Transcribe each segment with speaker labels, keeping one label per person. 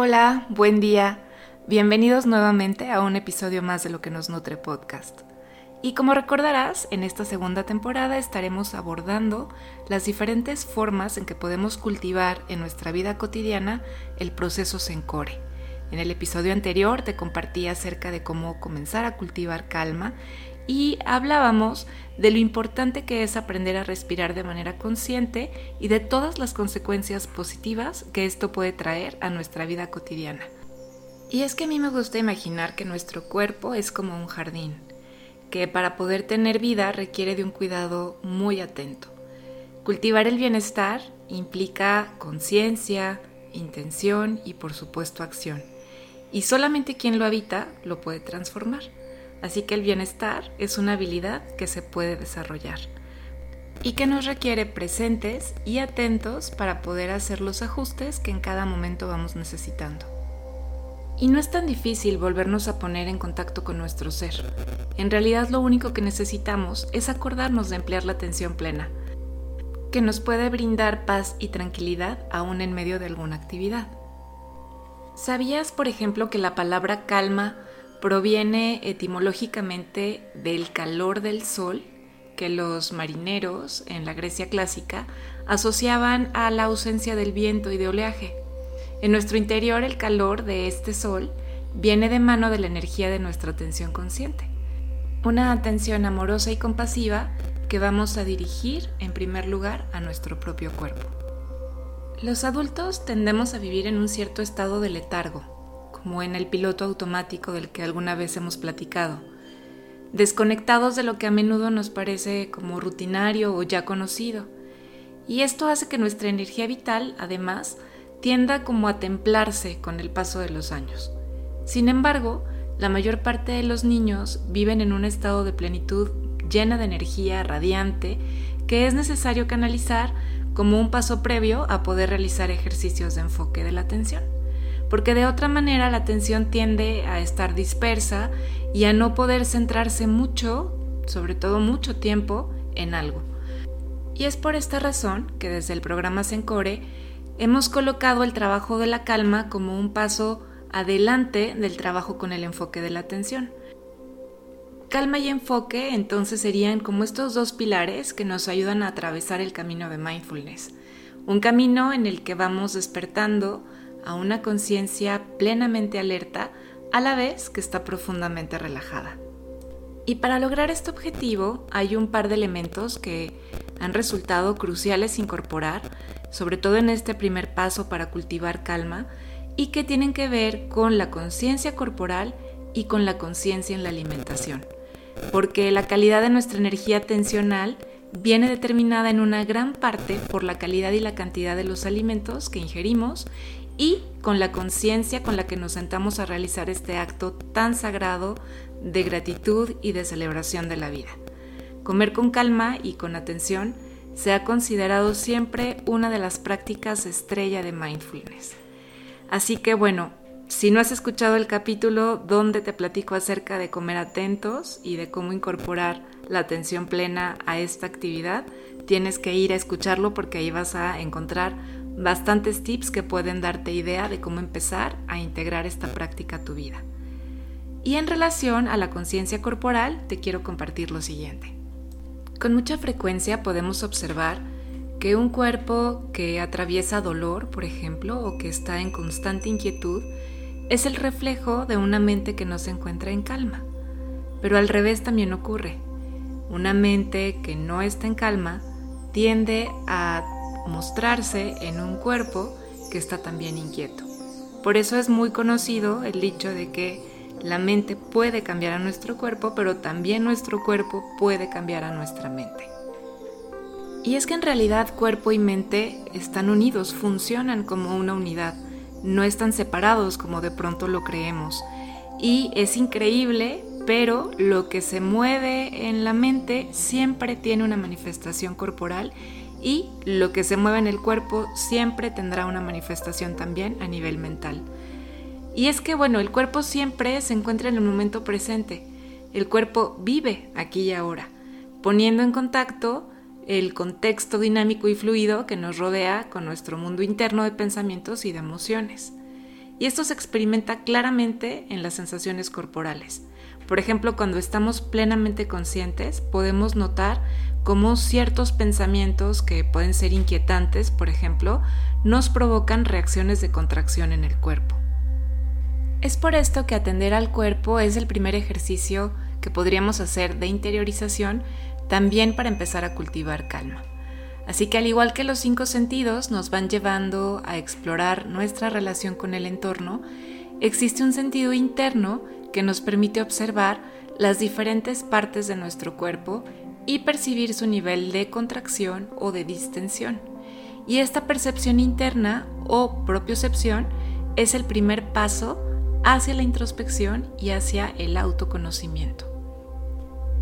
Speaker 1: Hola, buen día. Bienvenidos nuevamente a un episodio más de Lo que nos nutre podcast. Y como recordarás, en esta segunda temporada estaremos abordando las diferentes formas en que podemos cultivar en nuestra vida cotidiana el proceso Sencore. En el episodio anterior te compartí acerca de cómo comenzar a cultivar calma y hablábamos de lo importante que es aprender a respirar de manera consciente y de todas las consecuencias positivas que esto puede traer a nuestra vida cotidiana. Y es que a mí me gusta imaginar que nuestro cuerpo es como un jardín, que para poder tener vida requiere de un cuidado muy atento. Cultivar el bienestar implica conciencia, intención y por supuesto acción. Y solamente quien lo habita lo puede transformar. Así que el bienestar es una habilidad que se puede desarrollar y que nos requiere presentes y atentos para poder hacer los ajustes que en cada momento vamos necesitando. Y no es tan difícil volvernos a poner en contacto con nuestro ser. En realidad lo único que necesitamos es acordarnos de emplear la atención plena, que nos puede brindar paz y tranquilidad aún en medio de alguna actividad. ¿Sabías, por ejemplo, que la palabra calma proviene etimológicamente del calor del sol que los marineros en la Grecia clásica asociaban a la ausencia del viento y de oleaje. En nuestro interior el calor de este sol viene de mano de la energía de nuestra atención consciente. Una atención amorosa y compasiva que vamos a dirigir en primer lugar a nuestro propio cuerpo. Los adultos tendemos a vivir en un cierto estado de letargo, como en el piloto automático del que alguna vez hemos platicado, desconectados de lo que a menudo nos parece como rutinario o ya conocido. Y esto hace que nuestra energía vital, además, tienda como a templarse con el paso de los años. Sin embargo, la mayor parte de los niños viven en un estado de plenitud llena de energía radiante que es necesario canalizar como un paso previo a poder realizar ejercicios de enfoque de la atención porque de otra manera la atención tiende a estar dispersa y a no poder centrarse mucho, sobre todo mucho tiempo, en algo. Y es por esta razón que desde el programa Sencore hemos colocado el trabajo de la calma como un paso adelante del trabajo con el enfoque de la atención. Calma y enfoque entonces serían como estos dos pilares que nos ayudan a atravesar el camino de mindfulness, un camino en el que vamos despertando a una conciencia plenamente alerta a la vez que está profundamente relajada. Y para lograr este objetivo hay un par de elementos que han resultado cruciales incorporar, sobre todo en este primer paso para cultivar calma, y que tienen que ver con la conciencia corporal y con la conciencia en la alimentación. Porque la calidad de nuestra energía atencional viene determinada en una gran parte por la calidad y la cantidad de los alimentos que ingerimos y con la conciencia con la que nos sentamos a realizar este acto tan sagrado de gratitud y de celebración de la vida. Comer con calma y con atención se ha considerado siempre una de las prácticas estrella de mindfulness. Así que bueno, si no has escuchado el capítulo donde te platico acerca de comer atentos y de cómo incorporar la atención plena a esta actividad, tienes que ir a escucharlo porque ahí vas a encontrar bastantes tips que pueden darte idea de cómo empezar a integrar esta práctica a tu vida. Y en relación a la conciencia corporal, te quiero compartir lo siguiente. Con mucha frecuencia podemos observar que un cuerpo que atraviesa dolor, por ejemplo, o que está en constante inquietud, es el reflejo de una mente que no se encuentra en calma. Pero al revés también ocurre. Una mente que no está en calma tiende a mostrarse en un cuerpo que está también inquieto. Por eso es muy conocido el dicho de que la mente puede cambiar a nuestro cuerpo, pero también nuestro cuerpo puede cambiar a nuestra mente. Y es que en realidad cuerpo y mente están unidos, funcionan como una unidad, no están separados como de pronto lo creemos. Y es increíble, pero lo que se mueve en la mente siempre tiene una manifestación corporal y lo que se mueve en el cuerpo siempre tendrá una manifestación también a nivel mental. Y es que, bueno, el cuerpo siempre se encuentra en el momento presente. El cuerpo vive aquí y ahora, poniendo en contacto el contexto dinámico y fluido que nos rodea con nuestro mundo interno de pensamientos y de emociones. y esto se experimenta claramente en las sensaciones corporales. Por ejemplo, cuando estamos plenamente conscientes, podemos notar cómo ciertos pensamientos que pueden ser inquietantes, por ejemplo, nos provocan reacciones de contracción en el cuerpo. Es por esto que atender al cuerpo es el primer ejercicio que podríamos hacer de interiorización también para empezar a cultivar calma. Así que al igual que los cinco sentidos nos van llevando a explorar nuestra relación con el entorno, existe un sentido interno que nos permite observar las diferentes partes de nuestro cuerpo y percibir su nivel de contracción o de distensión. Y esta percepción interna o propiocepción es el primer paso hacia la introspección y hacia el autoconocimiento.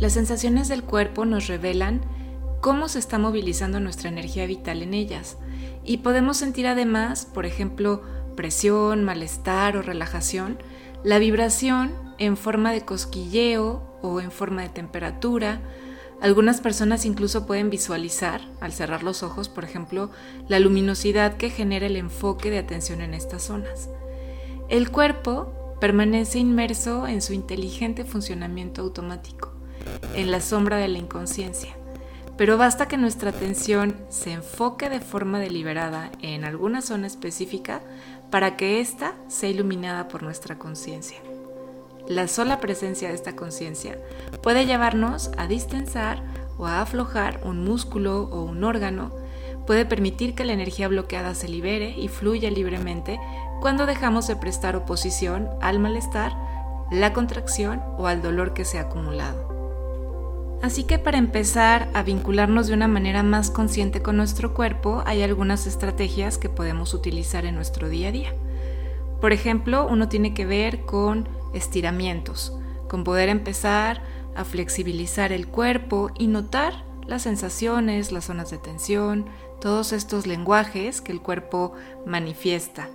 Speaker 1: Las sensaciones del cuerpo nos revelan cómo se está movilizando nuestra energía vital en ellas y podemos sentir además, por ejemplo, presión, malestar o relajación, la vibración en forma de cosquilleo o en forma de temperatura. Algunas personas incluso pueden visualizar, al cerrar los ojos, por ejemplo, la luminosidad que genera el enfoque de atención en estas zonas. El cuerpo permanece inmerso en su inteligente funcionamiento automático en la sombra de la inconsciencia. Pero basta que nuestra atención se enfoque de forma deliberada en alguna zona específica para que ésta sea iluminada por nuestra conciencia. La sola presencia de esta conciencia puede llevarnos a distensar o a aflojar un músculo o un órgano, puede permitir que la energía bloqueada se libere y fluya libremente cuando dejamos de prestar oposición al malestar, la contracción o al dolor que se ha acumulado. Así que para empezar a vincularnos de una manera más consciente con nuestro cuerpo, hay algunas estrategias que podemos utilizar en nuestro día a día. Por ejemplo, uno tiene que ver con estiramientos, con poder empezar a flexibilizar el cuerpo y notar las sensaciones, las zonas de tensión, todos estos lenguajes que el cuerpo manifiesta.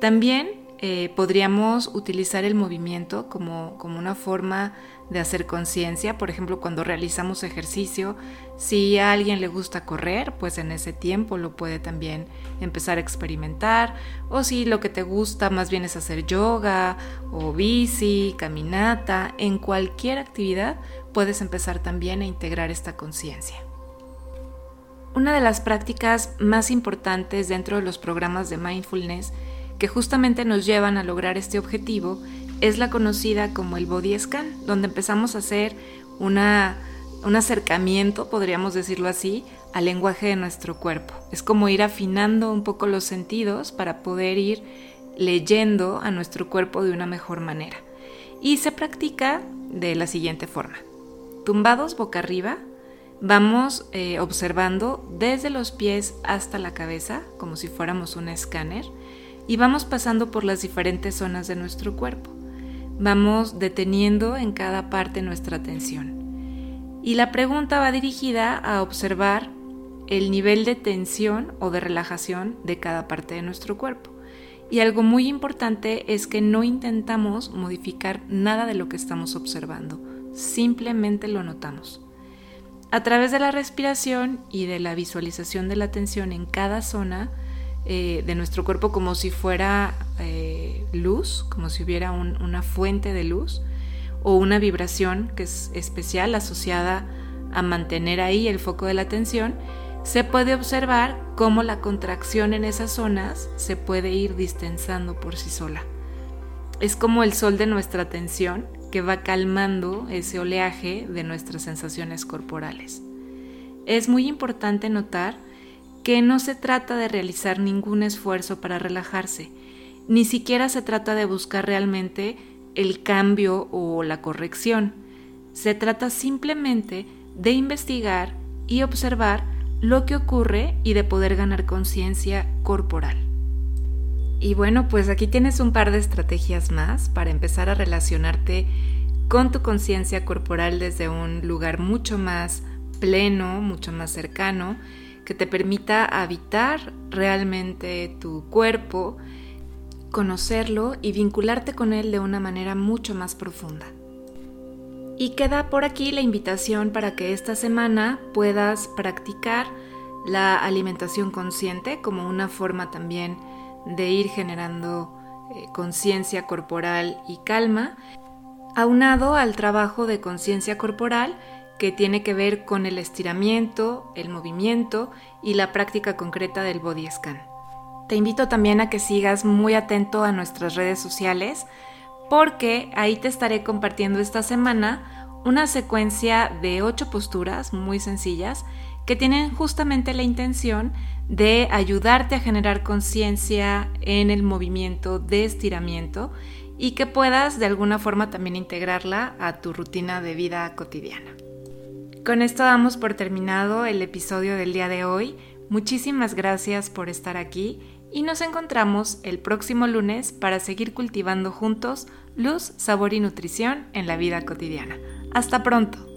Speaker 1: También eh, podríamos utilizar el movimiento como, como una forma de hacer conciencia. Por ejemplo, cuando realizamos ejercicio, si a alguien le gusta correr, pues en ese tiempo lo puede también empezar a experimentar. O si lo que te gusta más bien es hacer yoga o bici, caminata, en cualquier actividad puedes empezar también a integrar esta conciencia. Una de las prácticas más importantes dentro de los programas de mindfulness que justamente nos llevan a lograr este objetivo es la conocida como el body scan, donde empezamos a hacer una, un acercamiento, podríamos decirlo así, al lenguaje de nuestro cuerpo. Es como ir afinando un poco los sentidos para poder ir leyendo a nuestro cuerpo de una mejor manera. Y se practica de la siguiente forma. Tumbados boca arriba, vamos eh, observando desde los pies hasta la cabeza, como si fuéramos un escáner, y vamos pasando por las diferentes zonas de nuestro cuerpo. Vamos deteniendo en cada parte nuestra atención. Y la pregunta va dirigida a observar el nivel de tensión o de relajación de cada parte de nuestro cuerpo. Y algo muy importante es que no intentamos modificar nada de lo que estamos observando, simplemente lo notamos. A través de la respiración y de la visualización de la tensión en cada zona, eh, de nuestro cuerpo como si fuera eh, luz, como si hubiera una fuente de luz o una vibración que es especial asociada a mantener ahí el foco de la atención, se puede observar cómo la contracción en esas zonas se puede ir distensando por sí sola. Es como el sol de nuestra atención que va calmando ese oleaje de nuestras sensaciones corporales. Es muy importante notar que no se trata de realizar ningún esfuerzo para relajarse, ni siquiera se trata de buscar realmente el cambio o la corrección. Se trata simplemente de investigar y observar lo que ocurre y de poder ganar conciencia corporal. Y bueno, pues aquí tienes un par de estrategias más para empezar a relacionarte con tu conciencia corporal desde un lugar mucho más pleno, mucho más cercano que te permita habitar realmente tu cuerpo, conocerlo y vincularte con él de una manera mucho más profunda. Y queda por aquí la invitación para que esta semana puedas practicar la alimentación consciente como una forma también de ir generando eh, conciencia corporal y calma, aunado al trabajo de conciencia corporal que tiene que ver con el estiramiento, el movimiento y la práctica concreta del body scan. Te invito también a que sigas muy atento a nuestras redes sociales porque ahí te estaré compartiendo esta semana una secuencia de ocho posturas muy sencillas que tienen justamente la intención de ayudarte a generar conciencia en el movimiento de estiramiento y que puedas de alguna forma también integrarla a tu rutina de vida cotidiana. Con esto damos por terminado el episodio del día de hoy. Muchísimas gracias por estar aquí y nos encontramos el próximo lunes para seguir cultivando juntos luz, sabor y nutrición en la vida cotidiana. Hasta pronto.